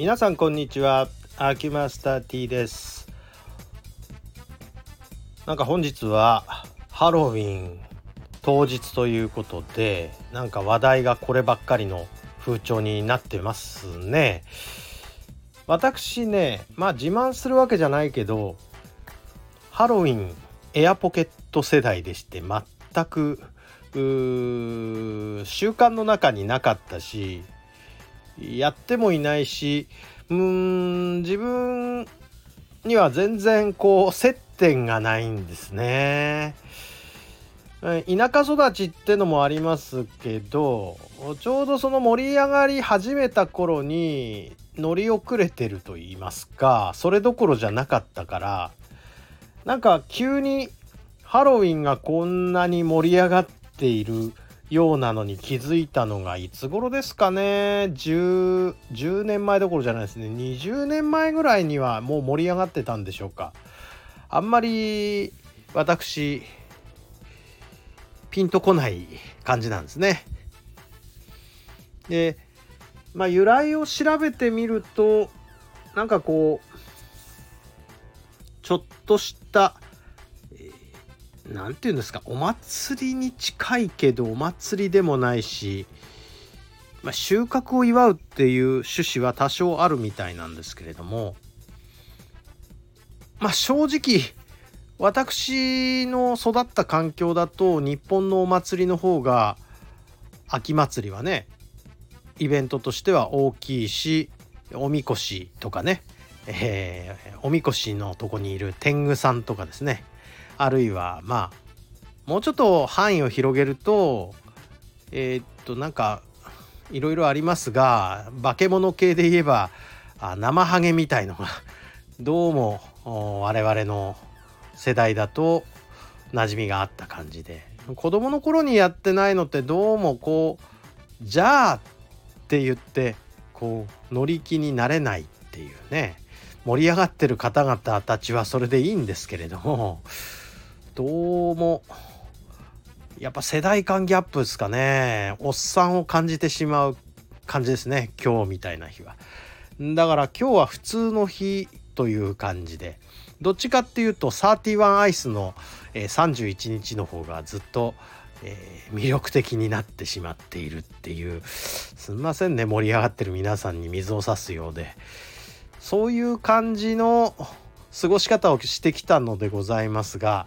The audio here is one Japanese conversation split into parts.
皆さんこんにちは。アキマスター T です。なんか本日はハロウィン当日ということでなんか話題がこればっかりの風潮になってますね。私ねまあ自慢するわけじゃないけどハロウィンエアポケット世代でして全く習慣の中になかったしやってもいないしうーん自分には全然こう接点がないんですね。田舎育ちってのもありますけどちょうどその盛り上がり始めた頃に乗り遅れてると言いますかそれどころじゃなかったからなんか急にハロウィンがこんなに盛り上がっているようなのに気づいたのがいつ頃ですかね。10, 10年前どころじゃないですね。20年前ぐらいにはもう盛り上がってたんでしょうか。あんまり私ピンとこない感じなんですね。でまあ由来を調べてみるとなんかこうちょっとした何て言うんですかお祭りに近いけどお祭りでもないし、まあ、収穫を祝うっていう趣旨は多少あるみたいなんですけれどもまあ正直私の育った環境だと日本のお祭りの方が秋祭りはねイベントとしては大きいしおみこしとかね、えー、おみこしのとこにいる天狗さんとかですねあるいはまあもうちょっと範囲を広げるとえー、っとなんかいろいろありますが化け物系で言えばあ生ハゲみたいのが どうも我々の世代だと馴染みがあった感じで。子供の頃にやってないのってどうもこうじゃあって言ってこう乗り気になれないっていうね。盛り上がってる方々たちはそれでいいんですけれども。どうも。やっぱ世代間ギャップですかね。おっさんを感じてしまう感じですね。今日みたいな日は。だから今日は普通の日という感じで。どっちかっていうと31アイスの、えー、31日の方がずっと、えー、魅力的になってしまっているっていう。すみませんね。盛り上がってる皆さんに水を差すようで。そういう感じの過ごし方をしてきたのでございますが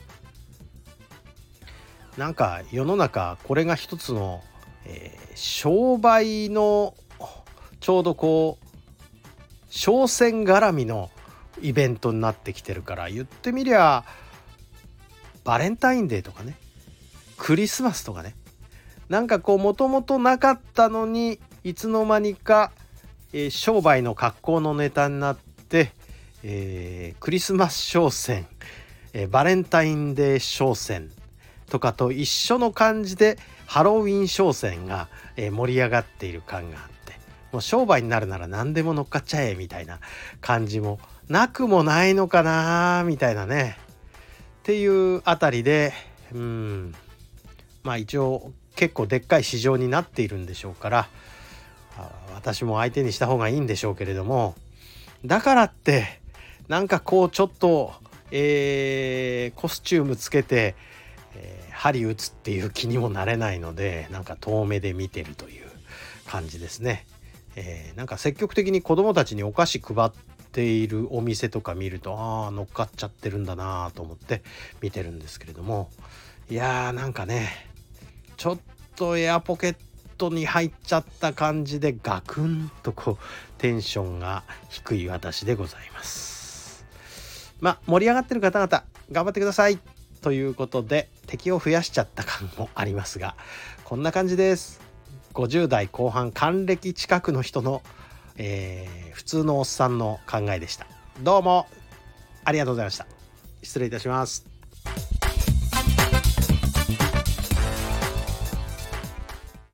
なんか世の中これが一つの、えー、商売のちょうどこう商戦絡みのイベントになってきてるから言ってみりゃバレンタインデーとかねクリスマスとかねなんかこうもともとなかったのにいつの間にか、えー、商売の格好のネタになって、えー、クリスマス商戦、えー、バレンタインデー商戦とかと一緒の感じでハロウィン商戦が、盛り上がっている感があってもう商売になるなら何でも乗っかっちゃえみたいな感じもなくもないのかなみたいなね。っていうあたりでうん。まあ一応結構でっかい市場になっているんでしょうから私も相手にした方がいいんでしょうけれどもだからってなんかこうちょっと、えー、コスチュームつけて、針打つっていう気にもなれないのでなんか遠目で見てるという感じですね。えー、なんか積極的に子どもたちにお菓子配っているお店とか見るとああ乗っかっちゃってるんだなと思って見てるんですけれどもいやーなんかねちょっとエアポケットに入っちゃった感じでガクンとこうテンションが低い私でございます。まあ盛り上がってる方々頑張ってくださいということで敵を増やしちゃった感もありますがこんな感じです。50代後半還暦近くの人の、えー、普通のおっさんの考えでした。どうもありがとうございました。失礼いたします。